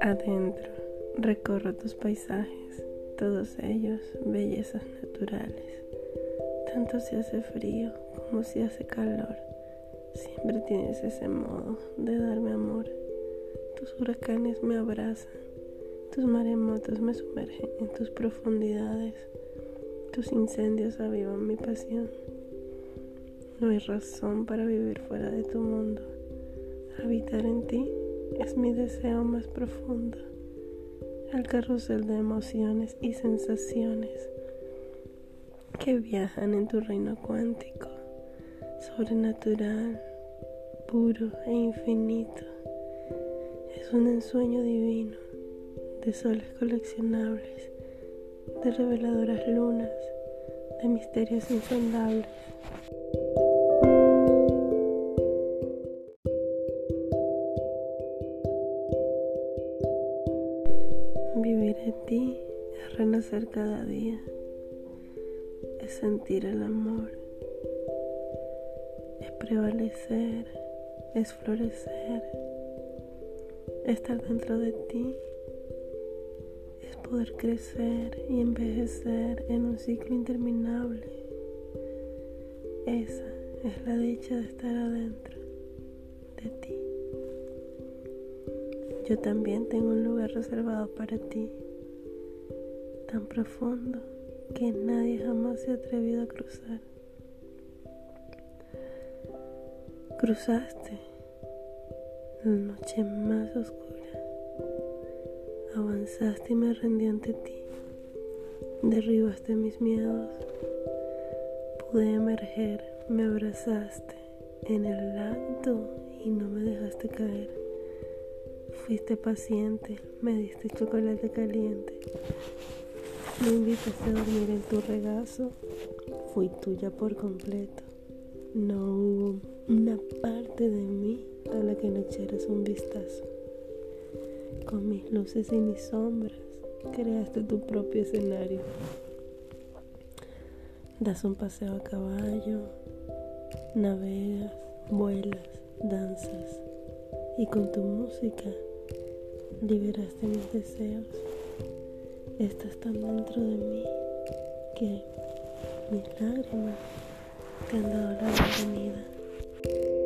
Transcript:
Adentro recorro tus paisajes, todos ellos bellezas naturales. Tanto si hace frío como si hace calor, siempre tienes ese modo de darme amor. Tus huracanes me abrazan, tus maremotos me sumergen en tus profundidades, tus incendios avivan mi pasión. No hay razón para vivir fuera de tu mundo. Habitar en ti es mi deseo más profundo. El carrusel de emociones y sensaciones que viajan en tu reino cuántico, sobrenatural, puro e infinito. Es un ensueño divino de soles coleccionables, de reveladoras lunas, de misterios insondables. Vivir en ti es renacer cada día, es sentir el amor, es prevalecer, es florecer, estar dentro de ti, es poder crecer y envejecer en un ciclo interminable. Esa es la dicha de estar adentro de ti. Yo también tengo un lugar reservado para ti, tan profundo que nadie jamás se ha atrevido a cruzar. Cruzaste la noche más oscura, avanzaste y me rendí ante ti, derribaste mis miedos, pude emerger, me abrazaste en el acto y no me dejaste caer. Fuiste paciente, me diste chocolate caliente. Me invitaste a dormir en tu regazo. Fui tuya por completo. No hubo una parte de mí a la que no echaras un vistazo. Con mis luces y mis sombras, creaste tu propio escenario. Das un paseo a caballo, navegas, vuelas, danzas y con tu música liberaste mis deseos. Estás tan dentro de mí que mis lágrimas te han dado la bienvenida.